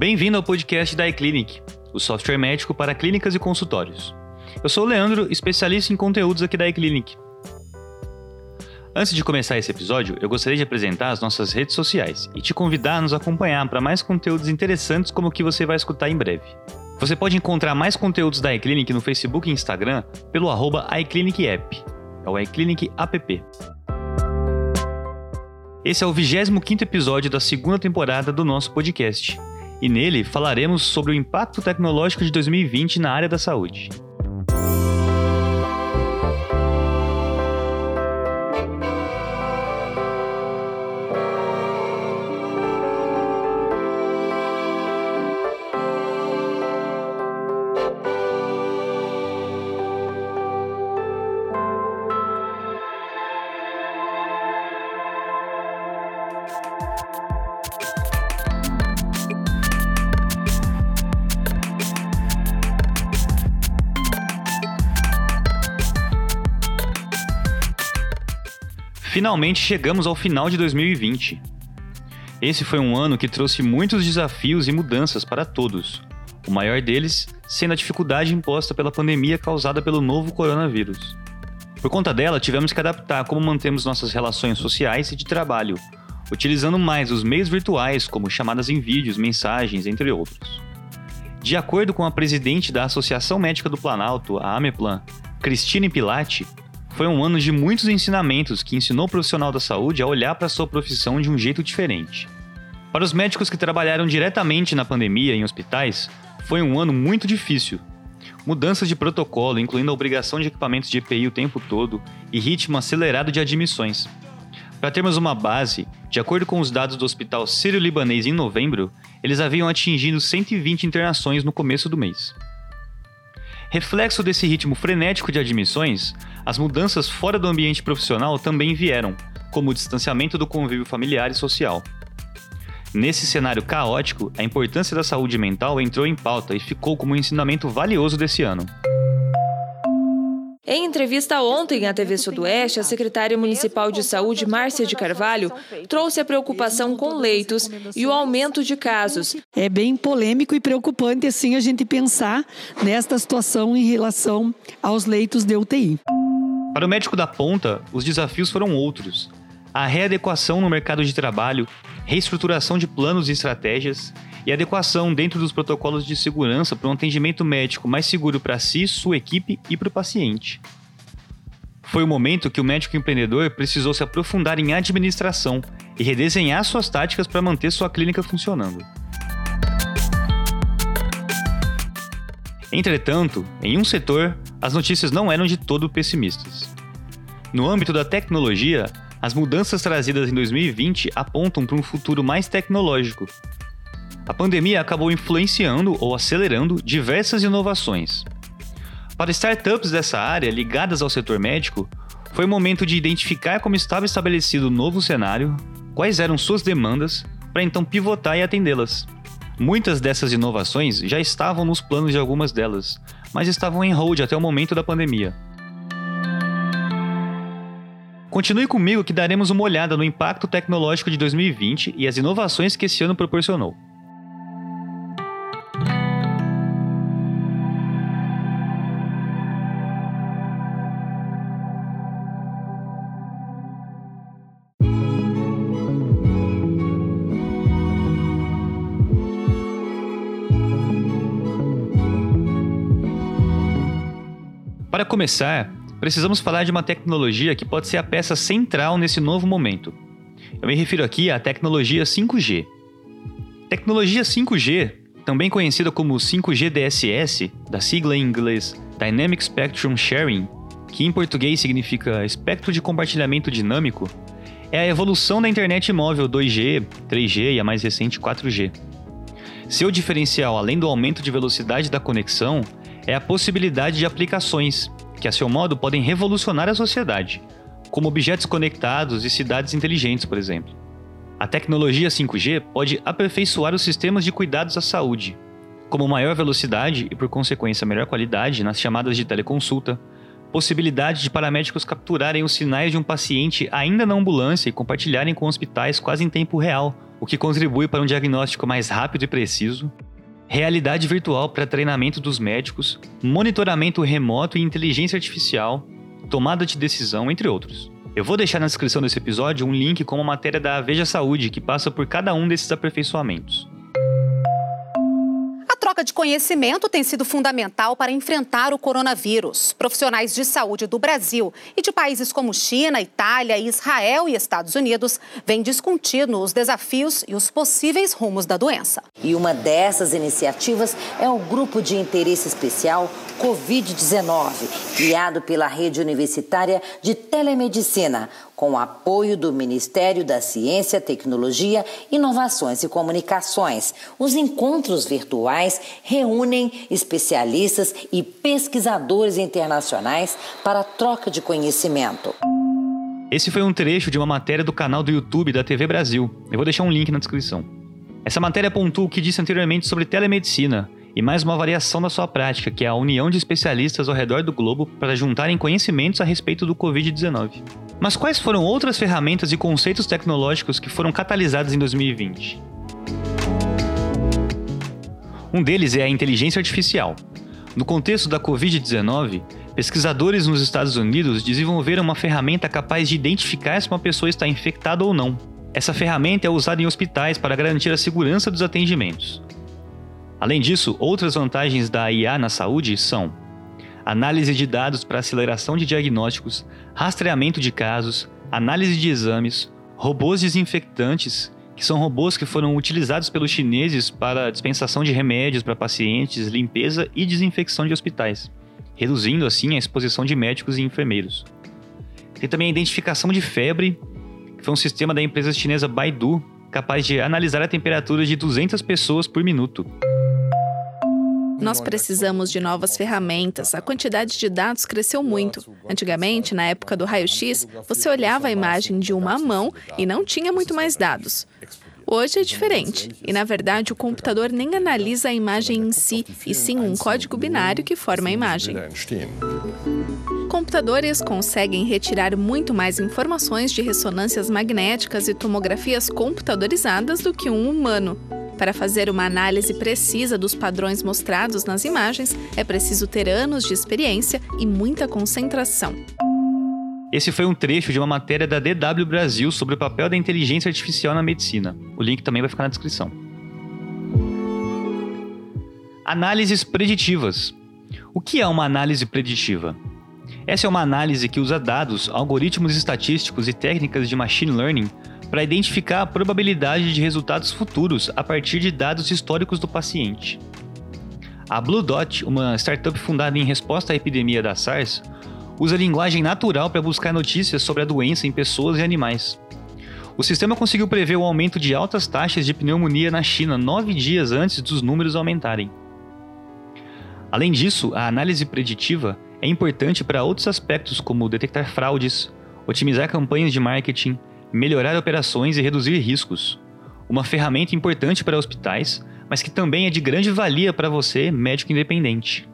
Bem-vindo ao podcast da iClinic, o software médico para clínicas e consultórios. Eu sou o Leandro, especialista em conteúdos aqui da iClinic. Antes de começar esse episódio, eu gostaria de apresentar as nossas redes sociais e te convidar a nos acompanhar para mais conteúdos interessantes como o que você vai escutar em breve. Você pode encontrar mais conteúdos da iClinic no Facebook e Instagram pelo arroba iClinicApp, é o iClinic App. Esse é o 25º episódio da segunda temporada do nosso podcast, e nele falaremos sobre o impacto tecnológico de 2020 na área da saúde. Finalmente chegamos ao final de 2020. Esse foi um ano que trouxe muitos desafios e mudanças para todos, o maior deles sendo a dificuldade imposta pela pandemia causada pelo novo coronavírus. Por conta dela, tivemos que adaptar como mantemos nossas relações sociais e de trabalho, utilizando mais os meios virtuais, como chamadas em vídeos, mensagens, entre outros. De acordo com a presidente da Associação Médica do Planalto, a Ameplan, Cristine Pilati, foi um ano de muitos ensinamentos que ensinou o profissional da saúde a olhar para sua profissão de um jeito diferente. Para os médicos que trabalharam diretamente na pandemia em hospitais, foi um ano muito difícil. Mudanças de protocolo, incluindo a obrigação de equipamentos de EPI o tempo todo e ritmo acelerado de admissões. Para termos uma base, de acordo com os dados do Hospital Sírio-Libanês em novembro, eles haviam atingido 120 internações no começo do mês. Reflexo desse ritmo frenético de admissões, as mudanças fora do ambiente profissional também vieram, como o distanciamento do convívio familiar e social. Nesse cenário caótico, a importância da saúde mental entrou em pauta e ficou como um ensinamento valioso desse ano. Em entrevista ontem à TV Sudoeste, a secretária municipal de saúde, Márcia de Carvalho, trouxe a preocupação com leitos e o aumento de casos. É bem polêmico e preocupante assim a gente pensar nesta situação em relação aos leitos de UTI. Para o médico da ponta, os desafios foram outros. A readequação no mercado de trabalho, reestruturação de planos e estratégias e adequação dentro dos protocolos de segurança para um atendimento médico mais seguro para si, sua equipe e para o paciente. Foi o momento que o médico empreendedor precisou se aprofundar em administração e redesenhar suas táticas para manter sua clínica funcionando. Entretanto, em um setor, as notícias não eram de todo pessimistas. No âmbito da tecnologia, as mudanças trazidas em 2020 apontam para um futuro mais tecnológico, a pandemia acabou influenciando ou acelerando diversas inovações. Para startups dessa área ligadas ao setor médico, foi momento de identificar como estava estabelecido o novo cenário, quais eram suas demandas, para então pivotar e atendê-las. Muitas dessas inovações já estavam nos planos de algumas delas, mas estavam em hold até o momento da pandemia. Continue comigo que daremos uma olhada no impacto tecnológico de 2020 e as inovações que esse ano proporcionou. Começar, precisamos falar de uma tecnologia que pode ser a peça central nesse novo momento. Eu me refiro aqui à tecnologia 5G. Tecnologia 5G, também conhecida como 5G DSS, da sigla em inglês Dynamic Spectrum Sharing, que em português significa espectro de compartilhamento dinâmico, é a evolução da internet móvel 2G, 3G e a mais recente 4G. Seu diferencial, além do aumento de velocidade da conexão, é a possibilidade de aplicações que, a seu modo, podem revolucionar a sociedade, como objetos conectados e cidades inteligentes, por exemplo. A tecnologia 5G pode aperfeiçoar os sistemas de cuidados à saúde, como maior velocidade e, por consequência, melhor qualidade nas chamadas de teleconsulta, possibilidade de paramédicos capturarem os sinais de um paciente ainda na ambulância e compartilharem com hospitais quase em tempo real, o que contribui para um diagnóstico mais rápido e preciso, realidade virtual para treinamento dos médicos, monitoramento remoto e inteligência artificial, tomada de decisão, entre outros. Eu vou deixar na descrição desse episódio um link com uma matéria da Veja Saúde que passa por cada um desses aperfeiçoamentos troca de conhecimento tem sido fundamental para enfrentar o coronavírus. Profissionais de saúde do Brasil e de países como China, Itália, Israel e Estados Unidos vêm discutindo os desafios e os possíveis rumos da doença. E uma dessas iniciativas é o Grupo de Interesse Especial Covid-19, criado pela Rede Universitária de Telemedicina com apoio do Ministério da Ciência, Tecnologia, Inovações e Comunicações. Os encontros virtuais reúnem especialistas e pesquisadores internacionais para troca de conhecimento. Esse foi um trecho de uma matéria do canal do YouTube da TV Brasil. Eu vou deixar um link na descrição. Essa matéria pontua o que disse anteriormente sobre telemedicina e mais uma variação da sua prática, que é a união de especialistas ao redor do globo para juntarem conhecimentos a respeito do Covid-19. Mas quais foram outras ferramentas e conceitos tecnológicos que foram catalisados em 2020? Um deles é a inteligência artificial. No contexto da Covid-19, pesquisadores nos Estados Unidos desenvolveram uma ferramenta capaz de identificar se uma pessoa está infectada ou não. Essa ferramenta é usada em hospitais para garantir a segurança dos atendimentos. Além disso, outras vantagens da IA na saúde são análise de dados para aceleração de diagnósticos, rastreamento de casos, análise de exames, robôs desinfectantes, que são robôs que foram utilizados pelos chineses para dispensação de remédios para pacientes, limpeza e desinfecção de hospitais, reduzindo assim a exposição de médicos e enfermeiros. Tem também a identificação de febre, que foi um sistema da empresa chinesa Baidu, capaz de analisar a temperatura de 200 pessoas por minuto. Nós precisamos de novas ferramentas. A quantidade de dados cresceu muito. Antigamente, na época do raio-x, você olhava a imagem de uma mão e não tinha muito mais dados. Hoje é diferente, e na verdade o computador nem analisa a imagem em si, e sim um código binário que forma a imagem. Computadores conseguem retirar muito mais informações de ressonâncias magnéticas e tomografias computadorizadas do que um humano. Para fazer uma análise precisa dos padrões mostrados nas imagens, é preciso ter anos de experiência e muita concentração. Esse foi um trecho de uma matéria da DW Brasil sobre o papel da inteligência artificial na medicina. O link também vai ficar na descrição. Análises preditivas. O que é uma análise preditiva? Essa é uma análise que usa dados, algoritmos estatísticos e técnicas de machine learning para identificar a probabilidade de resultados futuros a partir de dados históricos do paciente. A Blue Dot, uma startup fundada em resposta à epidemia da SARS, usa linguagem natural para buscar notícias sobre a doença em pessoas e animais. O sistema conseguiu prever o aumento de altas taxas de pneumonia na China nove dias antes dos números aumentarem. Além disso, a análise preditiva é importante para outros aspectos, como detectar fraudes, otimizar campanhas de marketing, melhorar operações e reduzir riscos. Uma ferramenta importante para hospitais, mas que também é de grande valia para você, médico independente.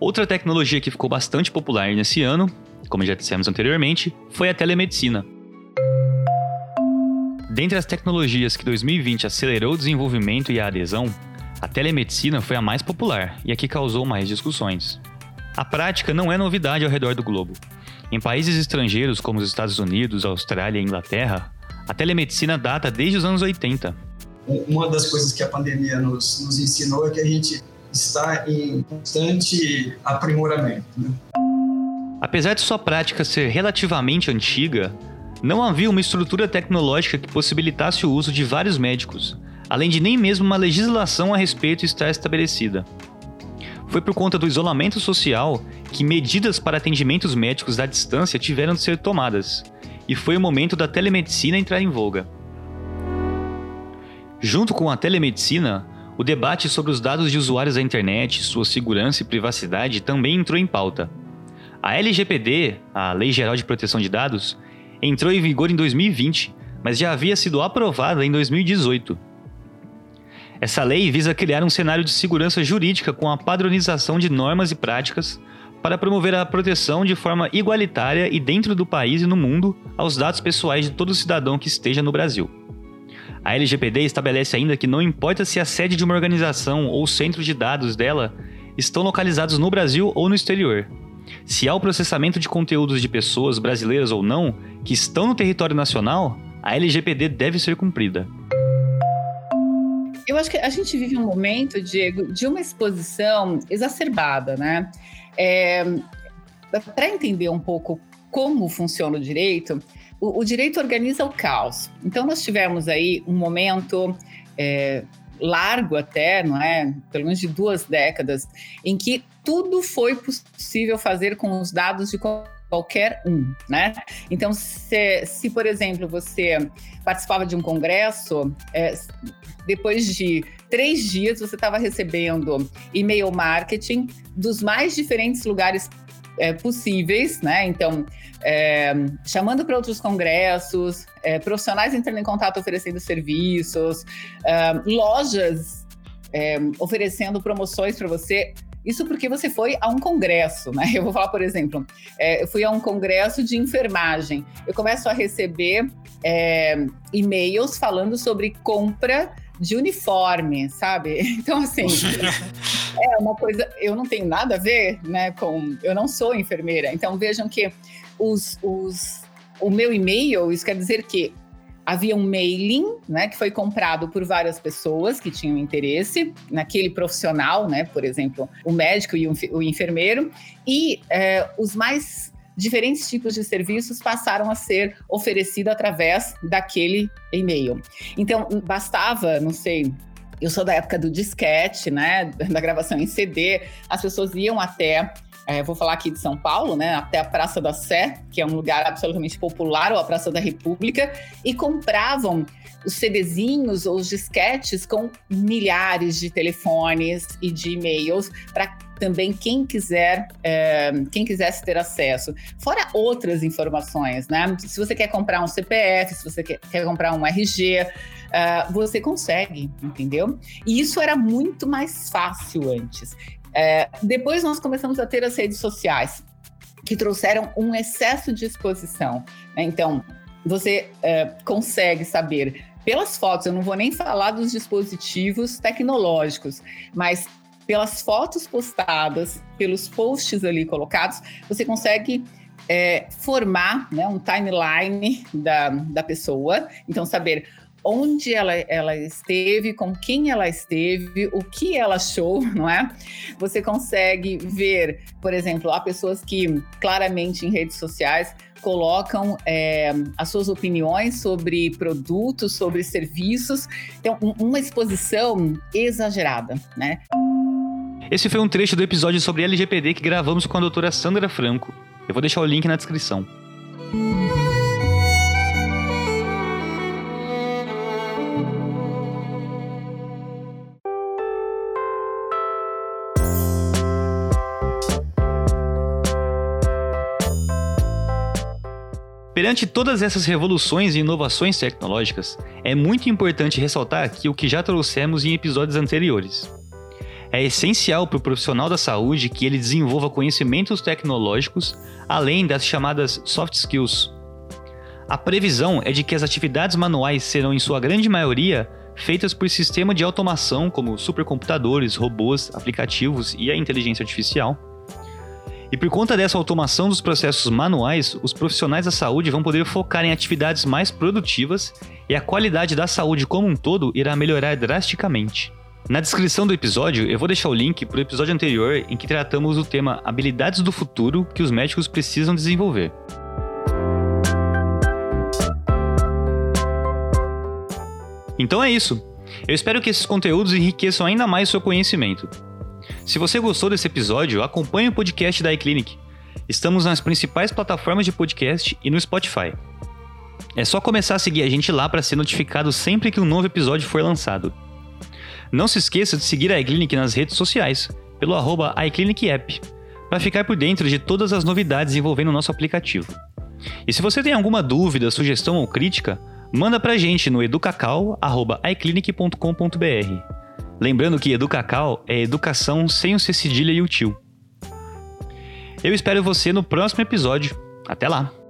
Outra tecnologia que ficou bastante popular nesse ano, como já dissemos anteriormente, foi a telemedicina. Dentre as tecnologias que 2020 acelerou o desenvolvimento e a adesão, a telemedicina foi a mais popular e a que causou mais discussões. A prática não é novidade ao redor do globo. Em países estrangeiros como os Estados Unidos, Austrália e Inglaterra, a telemedicina data desde os anos 80. Uma das coisas que a pandemia nos, nos ensinou é que a gente está em constante aprimoramento. Né? Apesar de sua prática ser relativamente antiga, não havia uma estrutura tecnológica que possibilitasse o uso de vários médicos, além de nem mesmo uma legislação a respeito estar estabelecida. Foi por conta do isolamento social que medidas para atendimentos médicos à distância tiveram de ser tomadas, e foi o momento da telemedicina entrar em voga. Junto com a telemedicina, o debate sobre os dados de usuários da internet, sua segurança e privacidade também entrou em pauta. A LGPD, a Lei Geral de Proteção de Dados, entrou em vigor em 2020, mas já havia sido aprovada em 2018. Essa lei visa criar um cenário de segurança jurídica com a padronização de normas e práticas para promover a proteção de forma igualitária e dentro do país e no mundo aos dados pessoais de todo cidadão que esteja no Brasil. A LGPD estabelece ainda que não importa se a sede de uma organização ou centro de dados dela estão localizados no Brasil ou no exterior. Se há o processamento de conteúdos de pessoas brasileiras ou não que estão no território nacional, a LGPD deve ser cumprida. Eu acho que a gente vive um momento, Diego, de uma exposição exacerbada, né? É, Para entender um pouco como funciona o direito, o, o, direito organiza o caos. Então, nós tivemos aí um momento é, largo até, não é? Pelo menos de duas décadas, em que tudo foi possível fazer com os dados de qualquer um, né? Então, se, se por exemplo, você participava de um congresso, é, depois de três dias você estava recebendo e-mail marketing dos mais diferentes lugares é, possíveis, né? Então, é, chamando para outros congressos, é, profissionais entrando em contato oferecendo serviços, é, lojas é, oferecendo promoções para você. Isso porque você foi a um congresso, né? Eu vou falar, por exemplo, é, eu fui a um congresso de enfermagem. Eu começo a receber e-mails falando sobre compra de uniforme, sabe? Então, assim, é uma coisa. Eu não tenho nada a ver, né? Com. Eu não sou enfermeira. Então, vejam que os, os, o meu e-mail, isso quer dizer que havia um mailing, né, que foi comprado por várias pessoas que tinham interesse naquele profissional, né, por exemplo, o médico e o enfermeiro, e é, os mais diferentes tipos de serviços passaram a ser oferecidos através daquele e-mail. Então, bastava, não sei, eu sou da época do disquete, né, da gravação em CD, as pessoas iam até é, vou falar aqui de São Paulo, né, até a Praça da Sé, que é um lugar absolutamente popular, ou a Praça da República, e compravam os CDzinhos ou os disquetes com milhares de telefones e de e-mails para também quem quiser é, quem quisesse ter acesso. Fora outras informações, né? Se você quer comprar um CPF, se você quer, quer comprar um RG, uh, é, você consegue, entendeu? E isso era muito mais fácil antes. É, depois nós começamos a ter as redes sociais, que trouxeram um excesso de exposição. Né? Então, você é, consegue saber pelas fotos, eu não vou nem falar dos dispositivos tecnológicos, mas pelas fotos postadas, pelos posts ali colocados, você consegue é, formar né, um timeline da, da pessoa. Então, saber onde ela, ela esteve, com quem ela esteve, o que ela achou, não é? Você consegue ver, por exemplo, há pessoas que claramente em redes sociais colocam é, as suas opiniões sobre produtos, sobre serviços. Então, uma exposição exagerada, né? Esse foi um trecho do episódio sobre LGPD que gravamos com a doutora Sandra Franco. Eu vou deixar o link na descrição. Perante todas essas revoluções e inovações tecnológicas, é muito importante ressaltar aqui o que já trouxemos em episódios anteriores. É essencial para o profissional da saúde que ele desenvolva conhecimentos tecnológicos além das chamadas soft skills. A previsão é de que as atividades manuais serão, em sua grande maioria, feitas por sistema de automação como supercomputadores, robôs, aplicativos e a inteligência artificial e por conta dessa automação dos processos manuais, os profissionais da saúde vão poder focar em atividades mais produtivas e a qualidade da saúde como um todo irá melhorar drasticamente. Na descrição do episódio, eu vou deixar o link para o episódio anterior em que tratamos do tema habilidades do futuro que os médicos precisam desenvolver. Então é isso. Eu espero que esses conteúdos enriqueçam ainda mais o seu conhecimento. Se você gostou desse episódio, acompanhe o podcast da iClinic. Estamos nas principais plataformas de podcast e no Spotify. É só começar a seguir a gente lá para ser notificado sempre que um novo episódio for lançado. Não se esqueça de seguir a iClinic nas redes sociais, pelo arroba iClinicApp, para ficar por dentro de todas as novidades envolvendo o nosso aplicativo. E se você tem alguma dúvida, sugestão ou crítica, manda pra gente no educacau.iclinic.com.br. Lembrando que Educacau é educação sem o C cedilha e o tio. Eu espero você no próximo episódio. Até lá!